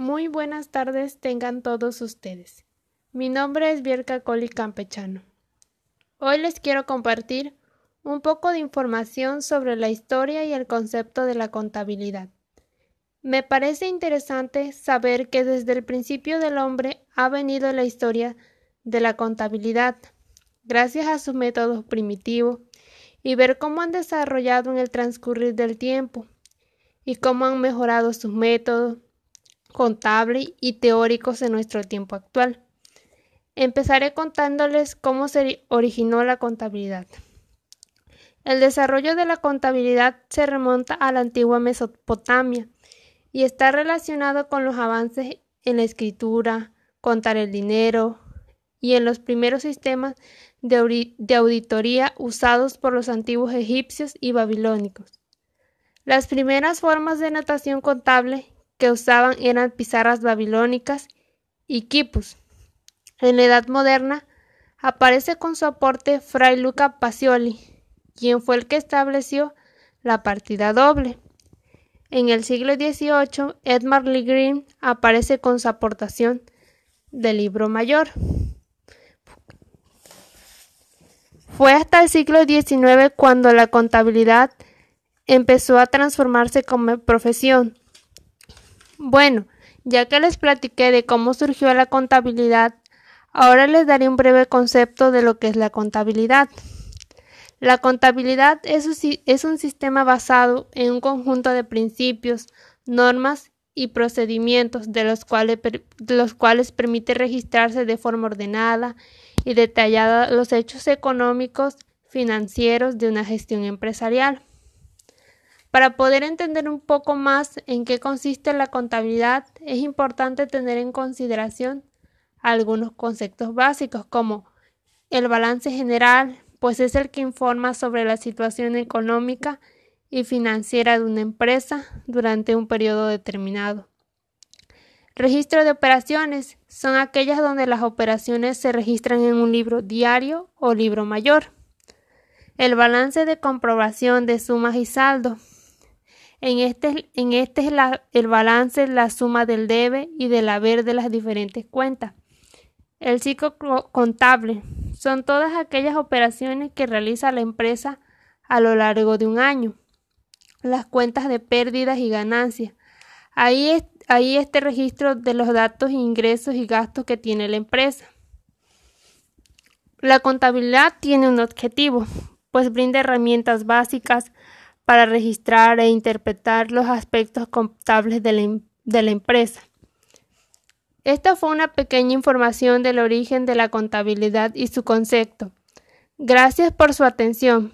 Muy buenas tardes tengan todos ustedes. Mi nombre es Bierka Coli Campechano. Hoy les quiero compartir un poco de información sobre la historia y el concepto de la contabilidad. Me parece interesante saber que desde el principio del hombre ha venido la historia de la contabilidad, gracias a sus métodos primitivos, y ver cómo han desarrollado en el transcurrir del tiempo y cómo han mejorado sus métodos, contables y teóricos en nuestro tiempo actual. Empezaré contándoles cómo se originó la contabilidad. El desarrollo de la contabilidad se remonta a la antigua Mesopotamia y está relacionado con los avances en la escritura, contar el dinero y en los primeros sistemas de, de auditoría usados por los antiguos egipcios y babilónicos. Las primeras formas de notación contable que usaban eran pizarras babilónicas y quipus. En la Edad Moderna aparece con su aporte Fray Luca Pacioli, quien fue el que estableció la partida doble. En el siglo XVIII, Edmund Lee Green aparece con su aportación del libro mayor. Fue hasta el siglo XIX cuando la contabilidad empezó a transformarse como profesión, bueno, ya que les platiqué de cómo surgió la contabilidad, ahora les daré un breve concepto de lo que es la contabilidad. La contabilidad es un, sistema basado en un conjunto de principios, normas y procedimientos de los, cuales, los cuales permite registrarse de forma ordenada y detallada los hechos económicos, financieros de una gestión empresarial. Para poder entender un poco más en qué consiste la contabilidad, es importante tener en consideración algunos conceptos básicos como el balance general, pues es el que informa sobre la situación económica y financiera de una empresa durante un periodo determinado. Registro de operaciones son aquellas donde las operaciones se registran en un libro diario o libro mayor. El balance de comprobación de sumas y saldo en este, en este es el balance, la suma del debe y del haber de las diferentes cuentas. El ciclo contable son todas aquellas operaciones que realiza la empresa a lo largo de un año. Las cuentas de pérdidas y ganancias. Ahí, es, ahí este registro de los datos, ingresos y gastos que tiene la empresa. La contabilidad tiene un objetivo, pues brinda herramientas básicas para registrar e interpretar los aspectos contables de la, de la empresa. Esta fue una pequeña información del origen de la contabilidad y su concepto. Gracias por su atención.